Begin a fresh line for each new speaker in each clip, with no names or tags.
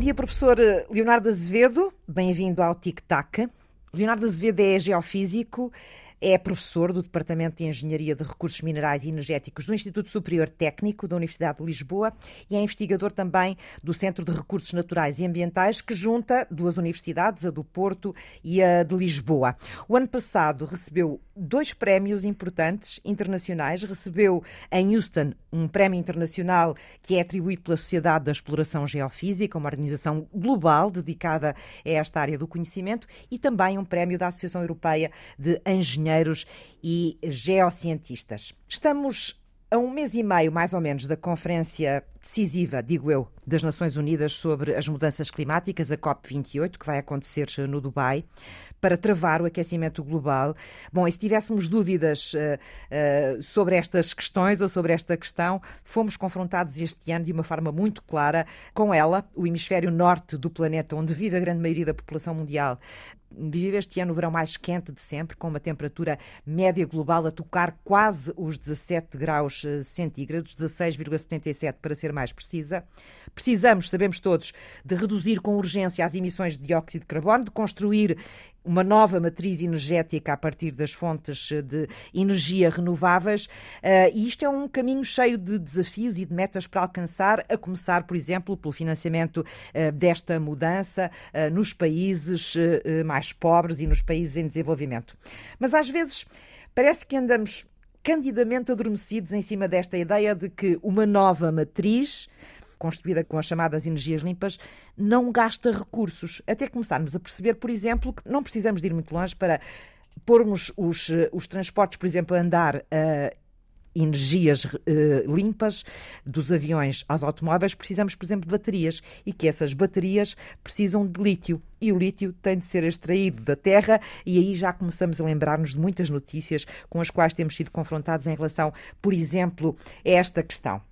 Dia, professor Leonardo Azevedo. Bem-vindo ao Tic Tac. Leonardo Azevedo é geofísico, é professor do Departamento de Engenharia de Recursos Minerais e Energéticos do Instituto Superior Técnico da Universidade de Lisboa e é investigador também do Centro de Recursos Naturais e Ambientais, que junta duas universidades, a do Porto e a de Lisboa. O ano passado recebeu dois prémios importantes internacionais. Recebeu em Houston um prémio internacional que é atribuído pela Sociedade da Exploração Geofísica, uma organização global dedicada a esta área do conhecimento, e também um prémio da Associação Europeia de Engenheiros engenheiros e geocientistas. Estamos a um mês e meio, mais ou menos, da conferência decisiva, digo eu, das Nações Unidas sobre as mudanças climáticas, a COP28, que vai acontecer no Dubai, para travar o aquecimento global. Bom, e se tivéssemos dúvidas uh, uh, sobre estas questões ou sobre esta questão, fomos confrontados este ano de uma forma muito clara com ela, o hemisfério norte do planeta, onde vive a grande maioria da população mundial, vive este ano o verão mais quente de sempre, com uma temperatura média global a tocar quase os 17 graus eh, centígrados, 16,77 para ser mais precisa. Precisamos, sabemos todos, de reduzir com urgência as emissões de dióxido de carbono, de construir uma nova matriz energética a partir das fontes eh, de energia renováveis. Uh, e isto é um caminho cheio de desafios e de metas para alcançar, a começar, por exemplo, pelo financiamento desta mudança nos países mais pobres e nos países em desenvolvimento. Mas às vezes parece que andamos candidamente adormecidos em cima desta ideia de que uma nova matriz construída com as chamadas energias limpas, não gasta recursos. Até começarmos a perceber, por exemplo, que não precisamos de ir muito longe para pormos os, os transportes, por exemplo, a andar uh, energias uh, limpas dos aviões aos automóveis, precisamos, por exemplo, de baterias e que essas baterias precisam de lítio. E o lítio tem de ser extraído da terra, e aí já começamos a lembrar-nos de muitas notícias com as quais temos sido confrontados em relação, por exemplo, a esta questão.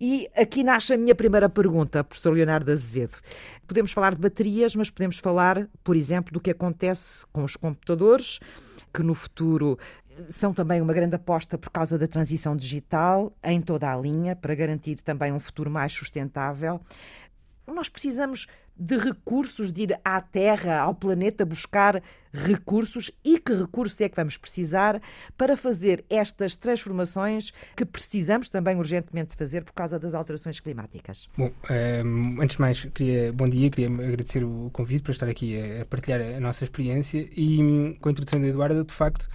E aqui nasce a minha primeira pergunta, professor Leonardo Azevedo. Podemos falar de baterias, mas podemos falar, por exemplo, do que acontece com os computadores, que no futuro são também uma grande aposta por causa da transição digital em toda a linha, para garantir também um futuro mais sustentável. Nós precisamos de recursos, de ir à Terra, ao planeta, buscar recursos e que recursos é que vamos precisar para fazer estas transformações que precisamos também urgentemente fazer por causa das alterações climáticas.
Bom, um, ehm, antes de mais, queria, bom dia, queria agradecer o convite para estar aqui a, a partilhar a nossa experiência e hum, com a introdução da Eduardo, de facto,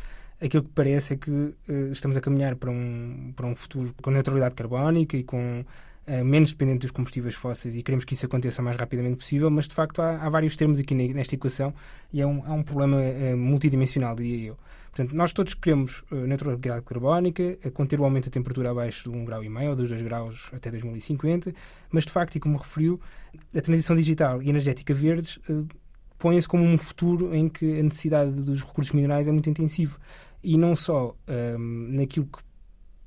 aquilo que parece é que uh, estamos a caminhar para um, para um futuro com neutralidade carbónica e com uh, menos dependente dos combustíveis fósseis e queremos que isso aconteça o mais rapidamente possível, mas de facto há, há vários termos aqui nesta equação e é um, há um problema uh, multidimensional, diria eu. Portanto, nós todos queremos neutralidade carbónica, conter o aumento da temperatura abaixo de 1,5 grau ou dos 2 graus até 2050, mas de facto, e como referiu, a transição digital e energética verdes põe-se como um futuro em que a necessidade dos recursos minerais é muito intensiva e não só um, naquilo que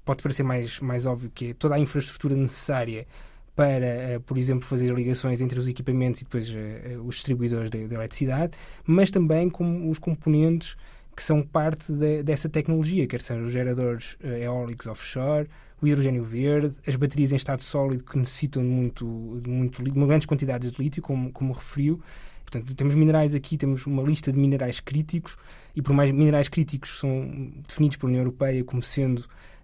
pode parecer mais, mais óbvio, que é toda a infraestrutura necessária para, uh, por exemplo, fazer ligações entre os equipamentos e depois uh, os distribuidores de, de, eletricidade, mas também com os componentes que são parte de, dessa tecnologia, quer sejam os geradores eólicos offshore, o hidrogênio verde, as baterias em estado sólido que necessitam de, muito, de, muito, de grandes quantidades de lítio, como, como referiu, Portanto, temos minerais aqui, temos uma lista de minerais críticos e por mais minerais críticos são definidos pela União Europeia como sendo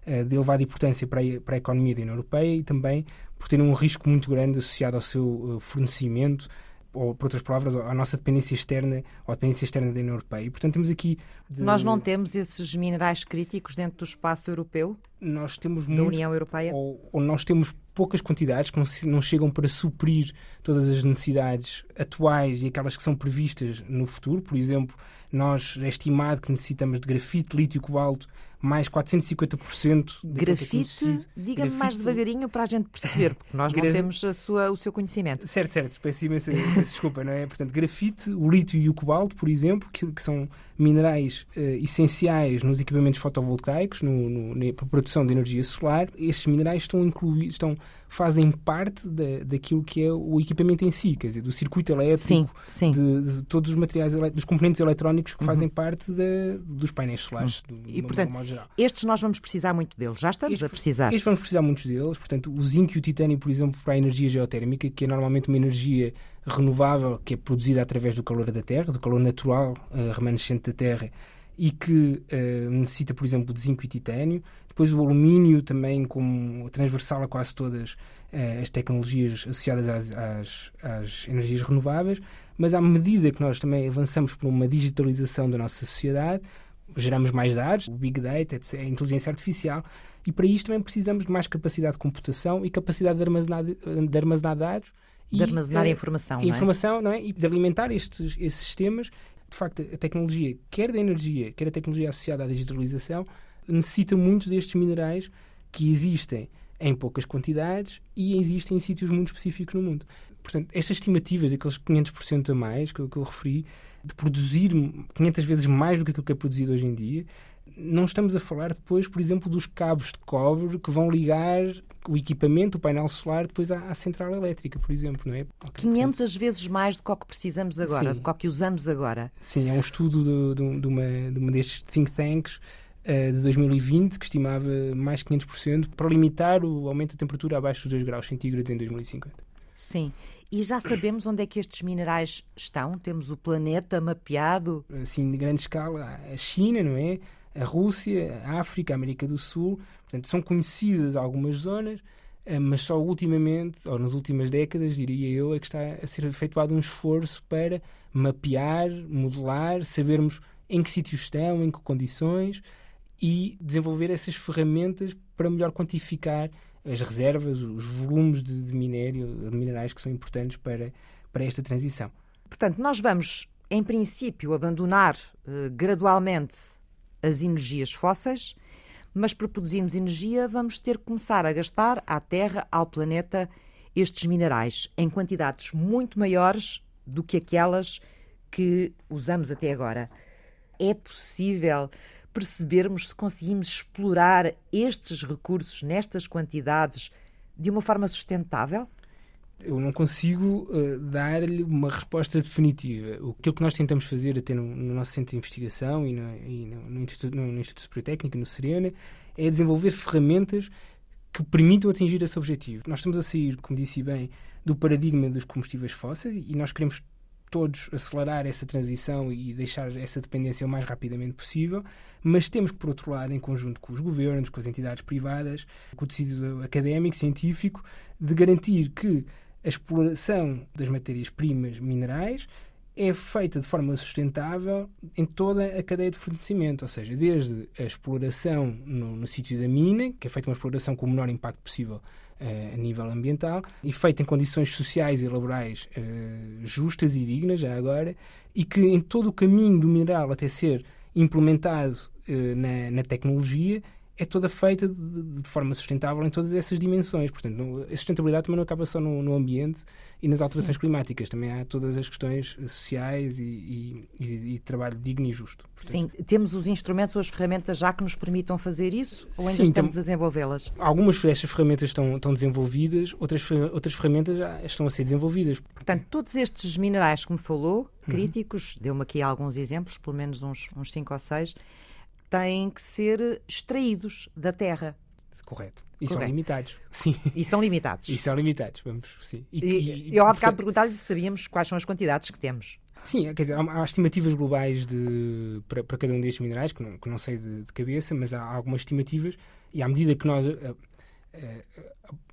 uh, de elevada importância para a, para a economia da União Europeia e também por terem um risco muito grande associado ao seu uh, fornecimento ou, por outras palavras, à nossa dependência externa ou à dependência externa da União Europeia. E, portanto, temos aqui...
De... Nós não temos esses minerais críticos dentro do espaço europeu?
Nós temos
da
muito,
União Europeia?
Ou, ou, nós temos poucas quantidades que não, chegam para suprir todas as necessidades atuais e aquelas que são previstas no futuro. Por exemplo, nós é estimado que necessitamos de grafite, lítio cobalto mais 450%.
Grafite, diga-me mais devagarinho para a gente perceber, porque nós não temos a sua, o seu conhecimento.
Certo, certo, peço imensa desculpa, não é? Portanto, grafite, o lítio e o cobalto, por exemplo, que, que são minerais uh, essenciais nos equipamentos fotovoltaicos, no, no, na produção de energia solar, esses minerais estão incluídos, estão fazem parte da, daquilo que é o equipamento em si, quer dizer, do circuito elétrico,
sim, sim.
De, de, todos os materiais, dos componentes eletrónicos que uhum. fazem parte de, dos painéis solares. Uhum. Do,
e, portanto, estes nós vamos precisar muito deles, já estamos estes, a precisar.
Estes vamos precisar muitos deles, portanto, o zinco e o titânio, por exemplo, para a energia geotérmica, que é normalmente uma energia renovável que é produzida através do calor da Terra, do calor natural uh, remanescente da Terra, e que uh, necessita, por exemplo, de zinco e titânio. Depois o alumínio também como transversal a quase todas uh, as tecnologias associadas às, às, às, energias renováveis, mas à medida que nós também avançamos por uma digitalização da nossa sociedade, geramos mais dados, o Big Data, etc., a inteligência artificial, e para isto também precisamos de mais capacidade de computação e capacidade de armazenar, de armazenar dados.
De e, armazenar uh, informação,
não é? Informação, não é? E de alimentar estes, sistemas. De facto, a tecnologia, quer da energia, quer a tecnologia associada à digitalização, necessita muito destes minerais que existem em poucas quantidades e existem em sítios muito específicos no mundo. Portanto, estas estimativas, aqueles 500% a mais que eu, que eu referi, de produzir 500 vezes mais do que aquilo que é produzido hoje em dia, não estamos a falar depois, por exemplo, dos cabos de cobre que vão ligar o equipamento, o painel solar, depois à, à central elétrica, por exemplo, não é?
500 Portanto, vezes mais do que o que precisamos agora, sim. do que usamos agora.
Sim, é um estudo de, de, de, uma, de uma destes think tanks uh, de 2020 que estimava mais 500% para limitar o aumento da temperatura abaixo dos 2 graus centígrados em 2050.
Sim. E já sabemos onde é que estes minerais estão? Temos o planeta mapeado?
Assim, de grande escala, a China, não é? a Rússia, a África, a América do Sul. Portanto, são conhecidas algumas zonas, eh, mas só ultimamente, ou nas últimas décadas, diria eu, é que está a ser efetuado um esforço para mapear, modelar, sabermos em que sítios estão, em que condições e desenvolver essas ferramentas para melhor quantificar as reservas, os volumes de, de minério, de minerais que são importantes para, para esta transição.
Portanto, nós vamos, em princípio, abandonar uh, gradualmente as energias fósseis, mas para produzirmos energia vamos ter que começar a gastar à Terra, ao planeta, estes minerais em quantidades muito maiores do que aquelas que usamos até agora. É possível percebermos se conseguimos explorar estes recursos nestas quantidades de uma forma sustentável?
eu não consigo uh, dar-lhe uma resposta definitiva. O que nós tentamos fazer até no, no nosso centro de investigação e no, e no, no Instituto, no, Instituto Superior Técnico, no Serena, é desenvolver ferramentas que permitam atingir esse objetivo. Nós estamos a sair, como disse bem, do paradigma dos combustíveis fósseis e nós queremos todos acelerar essa transição e deixar essa dependência o mais rapidamente possível, mas temos que, por outro lado, em conjunto com os governos, com as entidades privadas, com o tecido académico, científico, de garantir que a exploração das matérias-primas minerais é feita de forma sustentável em toda a cadeia de fornecimento, ou seja, desde a exploração no, no sítio da mina, que é feita uma exploração com o menor impacto possível a nível ambiental, e feita em condições sociais e laborais uh, justas e dignas, já agora, e que em todo o caminho do mineral até ser implementado na, na tecnologia é toda feita de, de, forma sustentável em todas essas dimensões. Portanto, a sustentabilidade também não acaba só no, no ambiente e nas alterações Sim. climáticas, também há todas as questões sociais e, e, e, e trabalho digno e justo.
Portanto, Sim, temos os instrumentos ou as ferramentas já que nos permitam fazer isso ou ainda Sim, estamos a desenvolvê-las?
Algumas destas ferramentas estão, estão desenvolvidas, outras, outras ferramentas já estão a ser desenvolvidas.
Portanto, todos estes minerais que me falou, uhum. críticos, uhum. deu-me aqui alguns exemplos, pelo menos uns, uns cinco ou seis, têm que ser extraídos da terra.
Correto. E Correto. são limitados. Sim.
E são limitados.
E são limitados, vamos, sim.
E, e, eu há bocado perguntar-lhe se sabíamos quais são as quantidades que temos.
Sim, quer dizer, há, há estimativas globais de, para, para, cada um destes minerais, que não, que não sei de, de, cabeça, mas há algumas estimativas, e à medida que nós uh,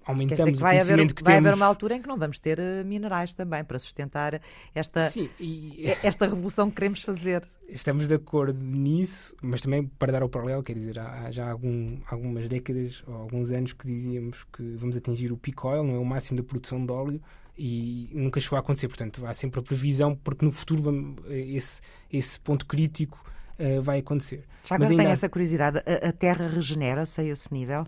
aumentamos
que vai o haver, que vai temos... haver uma altura em que não vamos ter uh, minerais também para sustentar esta, Sim, e... esta revolução que queremos fazer.
Estamos de acordo nisso, mas também para dar o paralelo, quer dizer, há, já algum, algumas décadas ou alguns anos que dizíamos que vamos atingir o peak oil, não é o máximo da produção de óleo, e nunca chegou a acontecer. Portanto, há sempre a previsão, porque no futuro vamos, esse, esse ponto crítico uh, vai acontecer.
Já agora tenho essa curiosidade, a, a Terra regenera-se a esse nível?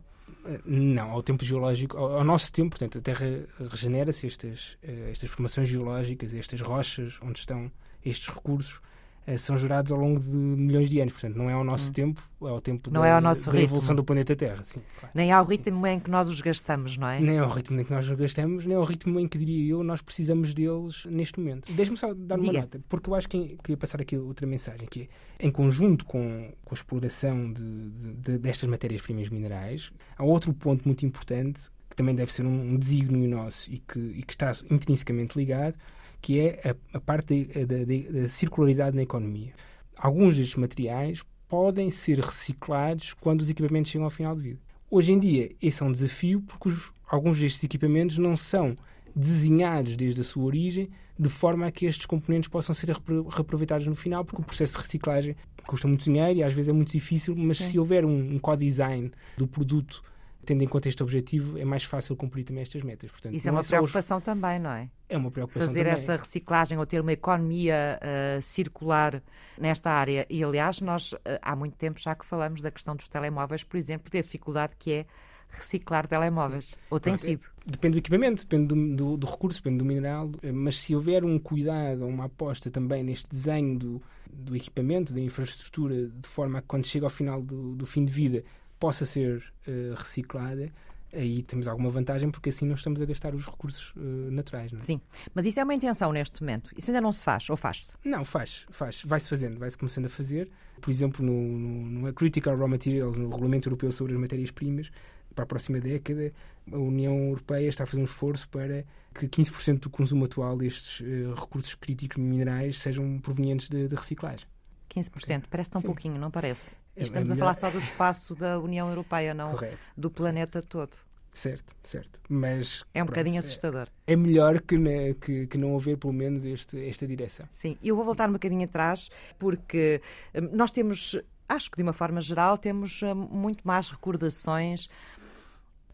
Não, ao tempo geológico, ao, ao nosso tempo, portanto, a Terra regenera-se, estas, uh, estas formações geológicas, estas rochas onde estão estes recursos, eh, são gerados ao longo de milhões de anos. Portanto, não é ao nosso hum. tempo, é ao tempo
não
da,
é ao nosso
da evolução do planeta Terra. Sim,
claro. Nem ao ritmo em que nós os gastamos, não é?
Nem ao ritmo em que nós os gastamos, nem ao ritmo em que, diria eu, nós precisamos deles neste momento. Deixe-me só dar uma
Diga.
nota, porque eu acho que queria passar aqui outra mensagem, que é, em conjunto com, com a exploração de, de, destas matérias-primas minerais, há outro ponto muito importante, que também deve ser um, um desígnio nosso e que, e que está intrinsecamente ligado, que é a, a parte da, da circularidade na economia alguns destes materiais podem ser reciclados quando os equipamentos chegam ao final de vida. Hoje em dia, esse é um desafio porque os, alguns destes equipamentos não são desenhados desde a sua origem de forma a que estes componentes possam ser reaproveitados no final, porque o processo de reciclagem custa muito dinheiro e às vezes é muito difícil, mas Sim. se houver um, um co-design do produto tendo em conta este objetivo, é mais fácil cumprir também estas metas.
Portanto, Isso é uma é preocupação os... também, não é?
É uma preocupação
Fazer
também.
essa reciclagem ou ter uma economia uh, circular nesta área. E, aliás, nós uh, há muito tempo já que falamos da questão dos telemóveis, por exemplo, da dificuldade que é reciclar telemóveis. Sim. Ou tem sido?
Depende do equipamento, depende do, do, do, recurso, depende do mineral, eh, mas se houver um cuidado, uma aposta também neste desenho do, do equipamento, da infraestrutura, de forma a que quando chega ao final do, do fim de vida possa ser uh, reciclada, aí temos alguma vantagem porque assim não estamos a gastar os recursos uh, naturais. Não é?
Sim, mas isso é uma intenção neste momento. Isso ainda não se faz ou faz-se?
Não, faz, faz. Vai-se fazendo, vai-se começando a fazer. Por exemplo, no, no, no Critical Raw Materials, no Regulamento Europeu sobre as Matérias-Primas, para a próxima década, a União Europeia está a fazer um esforço para que 15% do consumo atual destes uh, recursos críticos minerais sejam provenientes de, reciclagem.
15%, parece tão Sim. pouquinho, não parece? É, Estamos é a falar só do espaço da União Europeia, não Correto. do planeta todo.
Certo, certo. Mas.
É um
pronto,
bocadinho assustador.
É, é melhor que, ne, que, que, não haver, pelo menos, este, esta direção.
Sim, eu vou voltar um bocadinho atrás, porque hum, nós temos, acho que de uma forma geral, temos hum, muito mais recordações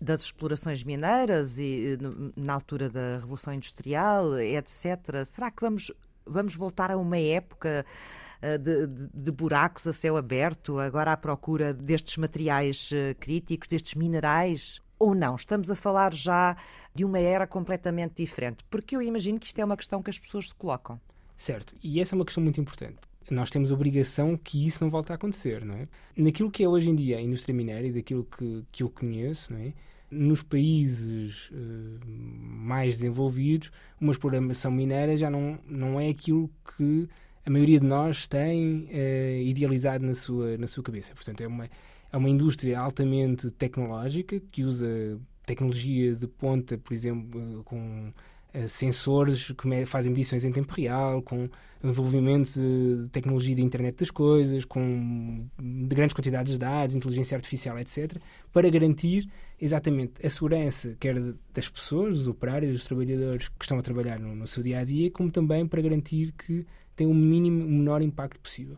das explorações mineiras e na altura da Revolução Industrial, etc. Será que vamos, vamos voltar a uma época de, de, de, buracos a céu aberto, agora à procura destes materiais eh, críticos, destes minerais? Ou não? Estamos a falar já de uma era completamente diferente? Porque eu imagino que isto é uma questão que as pessoas se colocam.
Certo, e essa é uma questão muito importante. Nós temos a obrigação que isso não volte a acontecer, não é? Naquilo que é hoje em dia a indústria minéria e daquilo que, que eu conheço, não é? nos países uh, mais desenvolvidos, uma exploração mineira já não, não é aquilo que a maioria de nós tem uh, idealizado na sua, na sua cabeça. Portanto, é uma, é uma indústria altamente tecnológica que usa tecnologia de ponta, por exemplo, com uh, sensores que fazem medições em tempo real, com envolvimento de tecnologia de internet das coisas, com de grandes quantidades de dados, inteligência artificial, etc., para garantir exatamente a segurança, quer das pessoas, dos operários, dos trabalhadores que estão a trabalhar no, no seu dia a dia, como também para garantir que tem o mínimo, o menor impacto possível.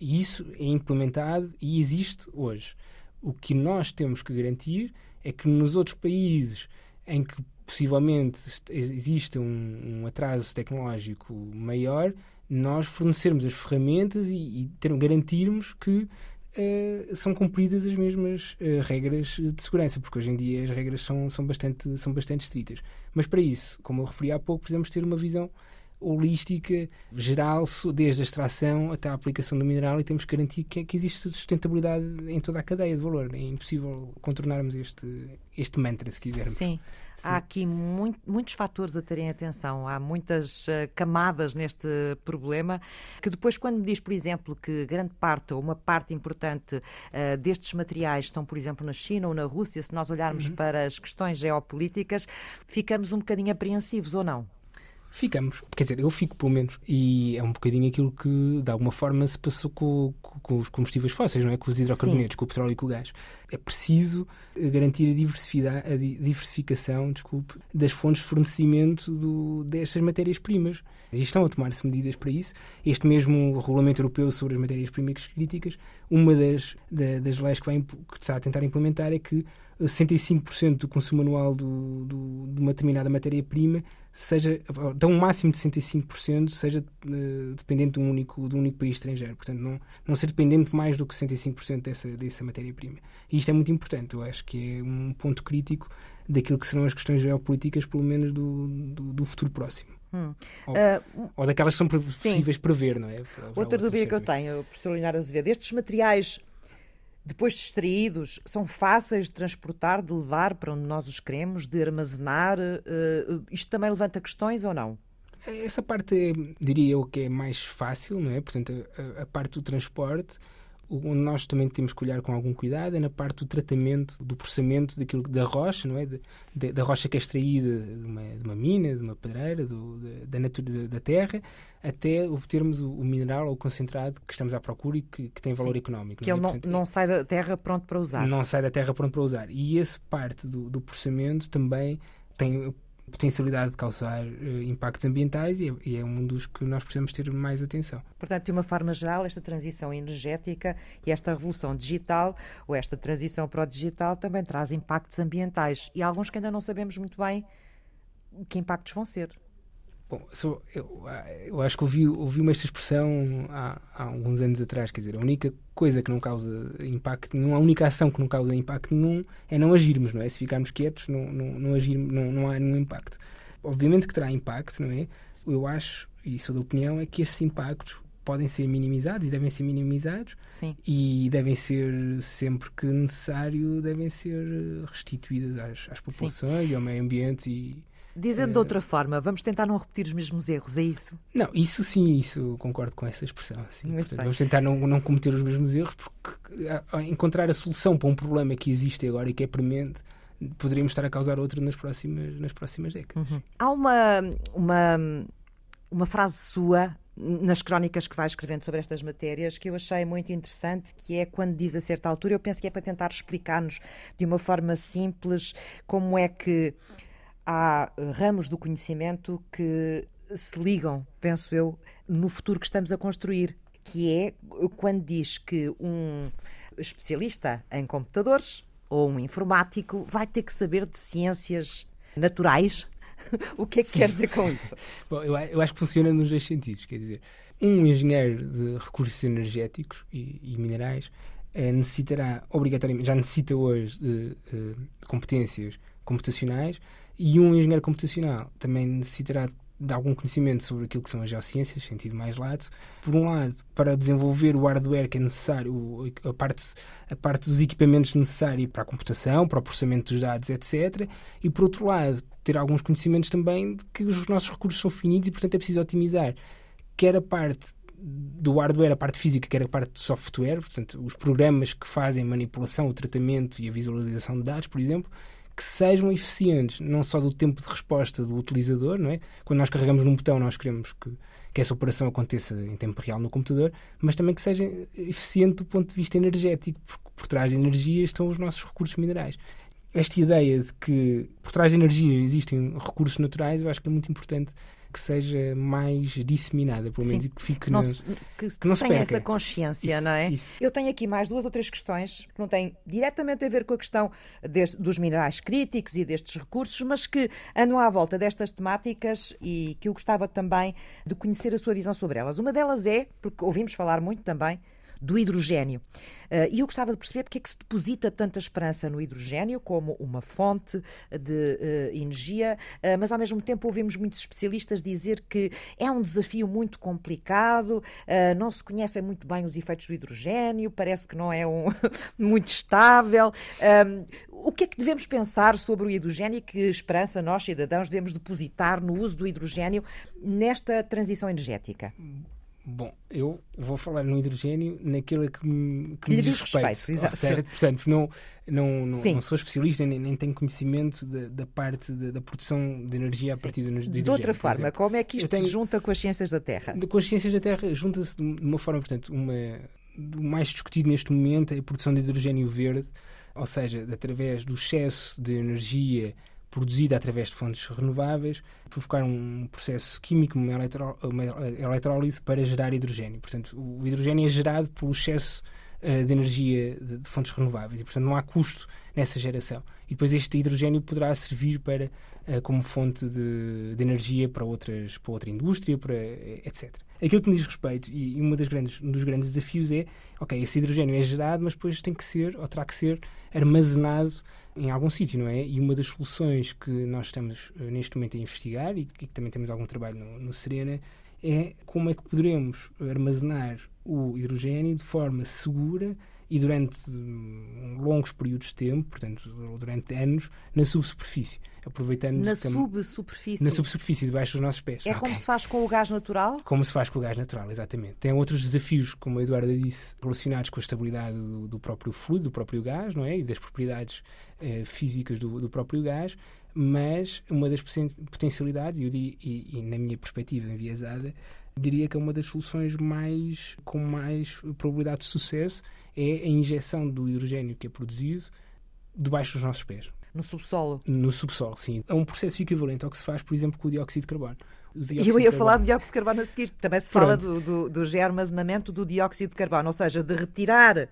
E isso é implementado e existe hoje. O que nós temos que garantir é que nos outros países em que possivelmente existe um, um atraso tecnológico maior, nós fornecermos as ferramentas e, e ter, garantirmos que uh, são cumpridas as mesmas uh, regras de segurança, porque hoje em dia as regras são, são, bastante, são bastante estritas. Mas para isso, como eu referi há pouco, precisamos ter uma visão holística, geral, desde a extração até a aplicação do mineral e temos que garantir que, que existe sustentabilidade em toda a cadeia de valor. É impossível contornarmos este, este mantra, se quisermos.
Sim. Sim. Há aqui muito, muitos fatores a terem atenção, há muitas uh, camadas neste problema, que depois, quando me diz, por exemplo, que grande parte ou uma parte importante uh, destes materiais estão, por exemplo, na China ou na Rússia, se nós olharmos uhum. para as questões geopolíticas, ficamos um bocadinho apreensivos ou não?
Ficamos. Quer dizer, eu fico, pelo menos. E é um bocadinho aquilo que, de alguma forma, se passou com, com, com os combustíveis fósseis, não é? Com os hidrocarbonetos, Sim. com o petróleo e com o gás. É preciso garantir a, a diversificação desculpe, das fontes de fornecimento do, destas matérias-primas. E estão a tomar-se medidas para isso. Este mesmo Regulamento Europeu sobre as matérias-primas críticas, uma das, da, das leis que, vai, que está a tentar implementar é que 65% do consumo anual do, do, de uma determinada matéria-prima seja, dá um máximo de 65%, seja uh, dependente de um, único, de um único país estrangeiro. Portanto, não, não ser dependente mais do que 65% dessa, dessa matéria-prima. E isto é muito importante, eu acho que é um ponto crítico daquilo que serão as questões geopolíticas, pelo menos do, do, do futuro próximo. Hum. Ou, uh, ou, daquelas que são possíveis prever, não é?
Outra dúvida que eu tenho, professor Leonardo Azevedo, estes materiais depois de extraídos, são fáceis de transportar, de levar para onde nós os queremos, de armazenar? Uh, isto também levanta questões ou não?
Essa parte, diria eu, que é mais fácil, não é? Portanto, a, a parte do transporte onde nós também temos que olhar com algum cuidado é na parte do tratamento, do processamento daquilo da rocha, não é? De, de, da rocha que é extraída de uma, de uma mina, de uma pedreira, do, da, natura, da terra, até obtermos o, o, mineral ou o concentrado que estamos à procura e que, que tem valor Sim, económico.
Que não, é? ele não, Portanto, não sai da terra pronto para usar.
Não sai da terra pronto para usar. E essa parte do, do processamento também tem potencialidade de causar uh, impactos ambientais e é, e é, um dos que nós precisamos ter mais atenção.
Portanto, de uma forma geral, esta transição energética e esta revolução digital, ou esta transição para o digital, também traz impactos ambientais e alguns que ainda não sabemos muito bem que impactos vão ser.
Bom, sou, eu, eu, acho que ouvi, ouvi esta expressão há, há, alguns anos atrás, quer dizer, a única coisa que não causa impacto nenhum, a única ação que não causa impacto nenhum é não agirmos, não é? Se ficarmos quietos, não, não, não, agirmos, não, não há nenhum impacto. Obviamente que terá impacto, não é? Eu acho, e sou da opinião, é que esses impactos podem ser minimizados e devem ser minimizados
Sim.
e devem ser, sempre que necessário, devem ser restituídas às, às populações Sim. e ao meio ambiente e
Dizendo uh, de outra forma, vamos tentar não repetir os mesmos erros, é isso?
Não, isso sim, isso concordo com essa expressão. Sim. Portanto, vamos tentar não, não cometer os mesmos erros, porque a, encontrar a solução para um problema que existe agora e que é premente poderíamos estar a causar outro nas próximas, nas próximas décadas.
Uhum. Há uma, uma, uma frase sua nas crónicas que vai escrevendo sobre estas matérias que eu achei muito interessante, que é quando diz a certa altura, eu penso que é para tentar explicar-nos de uma forma simples como é que há eh, ramos do conhecimento que se ligam, penso eu, no futuro que estamos a construir, que é quando diz que um especialista em computadores ou um informático vai ter que saber de ciências naturais. o que é que Sim. quer dizer com isso?
Bom, eu, eu, acho que funciona nos dois sentidos. Quer dizer, um engenheiro de recursos energéticos e, e minerais eh, necessitará obrigatoriamente, já necessita hoje de, eh, de competências computacionais e um engenheiro computacional também necessitará de algum conhecimento sobre aquilo que são as geociências, sentido mais lato. Por um lado, para desenvolver o hardware que é necessário, a parte, a parte dos equipamentos necessários para a computação, para o processamento dos dados, etc. E por outro lado, ter alguns conhecimentos também de que os nossos recursos são finitos e, portanto, é preciso otimizar quer a parte do hardware, a parte física, quer a parte de software, portanto, os programas que fazem manipulação, o tratamento e a visualização de dados, por exemplo, que sejam eficientes, não só do tempo de resposta do utilizador, não é? Quando nós carregamos num botão, nós queremos que, que essa operação aconteça em tempo real no computador, mas também que seja eficiente do ponto de vista energético, porque por trás da energia estão os nossos recursos minerais. Esta ideia de que por trás da energia existem recursos naturais, eu acho que é muito importante que seja mais disseminada, pelo menos, Sim. e que fique
não,
no,
que, que não se tenha essa consciência, isso, não é? Isso. Eu tenho aqui mais duas ou três questões que não têm diretamente a ver com a questão deste, dos minerais críticos e destes recursos, mas que andam à volta destas temáticas e que eu gostava também de conhecer a sua visão sobre elas. Uma delas é, porque ouvimos falar muito também, do hidrogênio. Uh, e eu gostava de perceber porque é que se deposita tanta esperança no hidrogênio como uma fonte de uh, energia, uh, mas ao mesmo tempo ouvimos muitos especialistas dizer que é um desafio muito complicado, não se conhecem muito bem os efeitos do hidrogênio, parece que não é um muito estável. o que é que devemos pensar sobre o hidrogênio e que esperança nós, cidadãos, devemos depositar no uso do hidrogênio nesta transição energética?
Bom, eu vou falar no hidrogênio naquilo que me, que me diz respeito. respeito certo? Portanto, não, não, não, não, sou especialista nem, nem tenho conhecimento da, da parte da, da, produção de energia a Sim. partir do, do hidrogênio.
De outra forma, exemplo. como é que isto tenho, se junta com as ciências da Terra?
Com as ciências da Terra junta-se de uma forma, portanto, uma, o mais discutido neste momento é a produção de hidrogênio verde, ou seja, através do excesso de energia produzida através de fontes renováveis, provocar um processo químico, uma, eletro, uma eletrólise para gerar hidrogênio. Portanto, o hidrogênio é gerado pelo excesso uh, de energia de, de, fontes renováveis e, portanto, não há custo nessa geração. E depois este hidrogênio poderá servir para, uh, como fonte de, de, energia para, outras, para outra indústria, para, etc. Aquilo que me diz respeito, e, uma das grandes, um dos grandes desafios é, ok, esse hidrogênio é gerado, mas depois tem que ser, ou terá que ser, armazenado em algum sítio, não é? E uma das soluções que nós estamos uh, neste momento a investigar, e que também temos algum trabalho no, no Serena, é como é que poderemos armazenar o hidrogênio de forma segura e durante hum, longos períodos de tempo, portanto, durante anos, na subsuperfície. Aproveitando
na subsuperfície?
Na subsuperfície, debaixo dos nossos pés.
É okay. como se faz com o gás natural?
Como se faz com o gás natural, exatamente. Tem outros desafios, como a Eduarda disse, relacionados com a estabilidade do, do próprio fluido, do próprio gás, não é? E das propriedades eh, físicas do, do próprio gás, mas uma das potencialidades, e, e, e na minha perspectiva enviesada, diria que é uma das soluções mais com mais probabilidade de sucesso é a injeção do hidrogênio que é produzido debaixo dos nossos pés.
No subsolo?
No subsolo, sim. É um processo equivalente ao que se faz, por exemplo, com o dióxido de carbono.
E eu ia falar do dióxido de carbono a seguir. Também se Pronto. fala do, do, do rearmazenamento do dióxido de carbono, ou seja, de retirar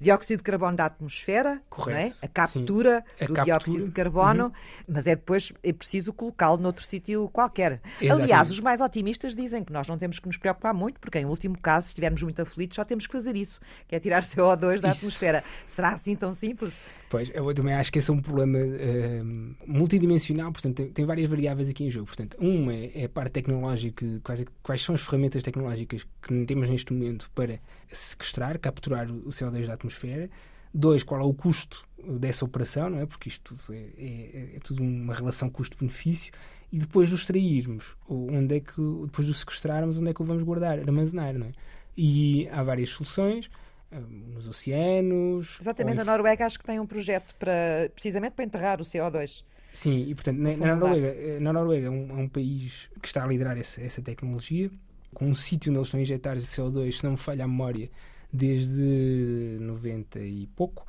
dióxido de carbono da atmosfera, é?
Correto,
é? a captura a do
captura.
dióxido de carbono, uhum. mas é depois é preciso colocá-lo noutro sítio qualquer.
Exatamente.
Aliás, os mais otimistas dizem que nós não temos que nos preocupar muito, porque em último caso, se estivermos muito aflitos, só temos que fazer isso, que é tirar CO2 da isso. atmosfera. Será assim tão simples?
Pois, eu também acho que esse é um problema uh, multidimensional, portanto, tem, tem, várias variáveis aqui em jogo. Portanto, uma é, é a parte tecnológica, quais, quais são as ferramentas tecnológicas que temos neste momento para sequestrar, capturar o CO2 da atmosfera. Dois, qual é o custo dessa operação, não é? Porque isto é, é, é tudo uma relação custo-benefício. E depois de extrairmos, onde é que, depois de o sequestrarmos, onde é que o vamos guardar, armazenar, não é? E há várias soluções nos oceanos.
Exatamente, a Noruega acho que tem um projeto para, precisamente para enterrar o CO2.
Sim, e portanto, na, na Noruega, eh, na Noruega é um, é um, país que está a liderar essa, essa tecnologia, com um sítio onde eles estão a injetar CO2, se não me falha a memória, desde 90 e pouco.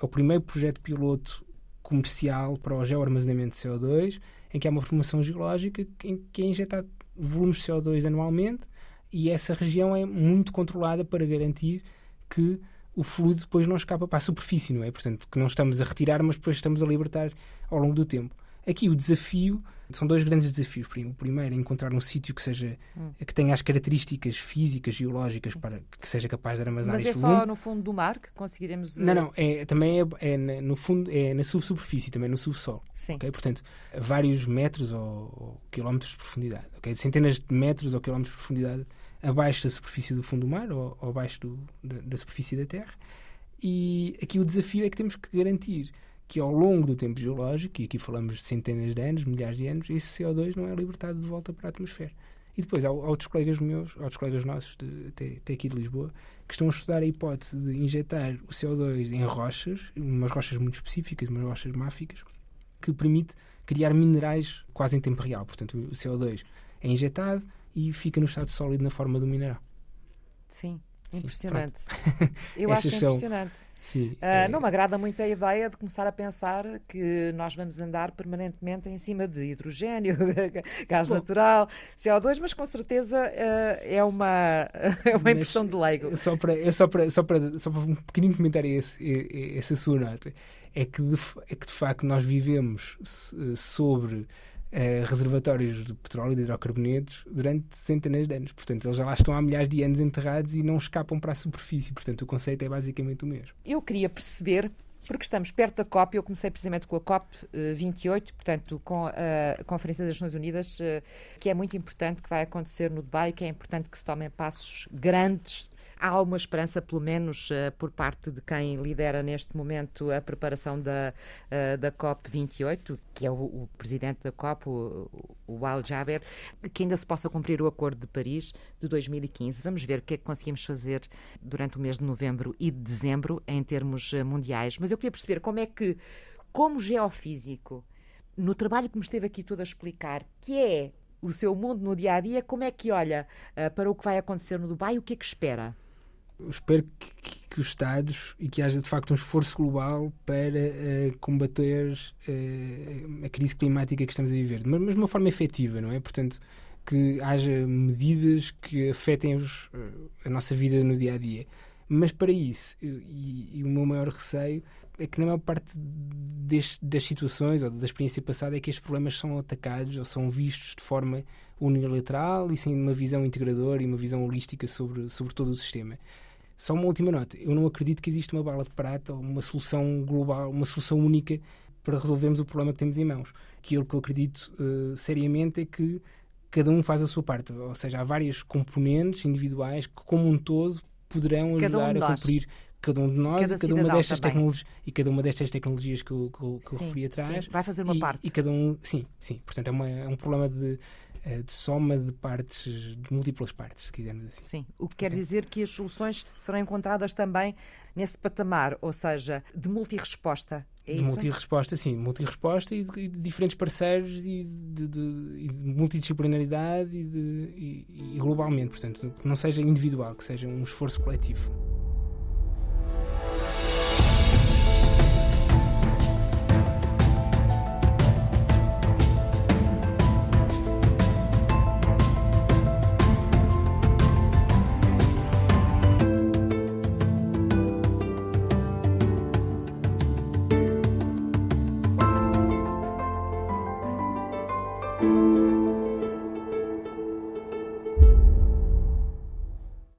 É o primeiro projeto piloto comercial para o geoarmazenamento de CO2, em que há uma formação geológica em que é injetado volumes de CO2 anualmente e essa região é muito controlada para garantir que o fluido depois não escapa para a superfície, não é? Portanto, que não estamos a retirar, mas depois estamos a libertar ao longo do tempo. Aqui o desafio são dois grandes desafios. O primeiro é encontrar um sítio que seja hum. que tenha as características físicas, geológicas para que seja capaz de armazenar
Mas é só no fundo do mar que conseguiremos.
Não, não, é, também é, é no fundo, é na subsuperfície, também no subsolo.
Sim.
Okay? Portanto, vários metros ou, ou quilómetros de profundidade. Okay? Centenas de metros ou quilómetros de profundidade abaixo da superfície do fundo do mar ou, ou abaixo do, da, da superfície da Terra. E aqui o desafio é que temos que garantir que ao longo do tempo geológico, e aqui falamos de centenas de anos, milhares de anos, esse CO2 não é libertado de volta para a atmosfera. E depois há, outros colegas meus, outros colegas nossos, de, até, até aqui de Lisboa, que estão a estudar a hipótese de injetar o CO2 em rochas, umas rochas muito específicas, umas rochas máficas, que permite criar minerais quase em tempo real. Portanto, o CO2 é injetado e fica no estado sólido na forma do mineral.
Sim, impressionante. Eu acho impressionante.
Sim, uh,
é... Não me agrada muito a ideia de começar a pensar que nós vamos andar permanentemente em cima de hidrogênio, gás Bom, natural, CO2, mas com certeza uh, é, uma, é uma impressão de leigo.
Só para, é só, para, só, para, só para um pequenino comentário esse, essa sua nota, é que, de, é que de facto nós vivemos sobre uh, reservatórios de petróleo de hidrocarbonetos durante centenas de anos. Portanto, eles já lá estão há milhares de anos enterrados e não escapam para a superfície. Portanto, o conceito é basicamente o mesmo.
Eu queria perceber porque estamos perto da COP, eu comecei precisamente com a COP 28, portanto, com a Conferência das Nações Unidas, eh, que é muito importante, que vai acontecer no Dubai, que é importante que se tomem passos grandes há uma esperança, pelo menos uh, por parte de quem lidera neste momento a preparação da, uh, da COP28, que é o, o presidente da COP, o, o Al Jaber, que ainda se possa cumprir o Acordo de Paris de 2015. Vamos ver o que é que conseguimos fazer durante o mês de novembro e de dezembro em termos uh, mundiais. Mas eu queria perceber como é que, como geofísico, no trabalho que me esteve aqui todo a explicar, que é o seu mundo no dia a dia, como é que olha para o que vai acontecer no Dubai o que é que espera?
Espero que, que, que, os Estados e que haja de facto um esforço global para uh, combater uh, a crise climática que estamos a viver, mas, mas de uma forma efetiva, não é? Portanto, que haja medidas que afetem os, uh, a nossa vida no dia a dia. Mas para isso, e, e, o meu maior receio é que na maior parte deste, das situações ou da experiência passada é que estes problemas são atacados ou são vistos de forma unilateral e sem uma visão integradora e uma visão holística sobre, sobre todo o sistema. Só uma última nota. Eu não acredito que exista uma bala de prata ou uma solução global, uma solução única para resolvermos o problema que temos em mãos. Aquilo que eu acredito uh, seriamente é que cada um faz a sua parte. Ou seja, há várias componentes individuais que, como um todo, poderão ajudar um a cumprir cada um de nós cada e cada uma destas tecnologias e cada uma destas tecnologias que eu, que eu, que eu referi atrás
sim, vai fazer uma
e,
parte
e cada um sim sim portanto é, uma, é um problema de de soma de partes, de múltiplas partes, se quisermos assim.
Sim, o que quer okay. dizer que as soluções serão encontradas também nesse patamar, ou seja, de multiresposta. É
de multiresposta, sim, multiresposta e de, e de diferentes parceiros e de, de, de multidisciplinaridade e, e, e globalmente, portanto, que não seja individual, que seja um esforço coletivo.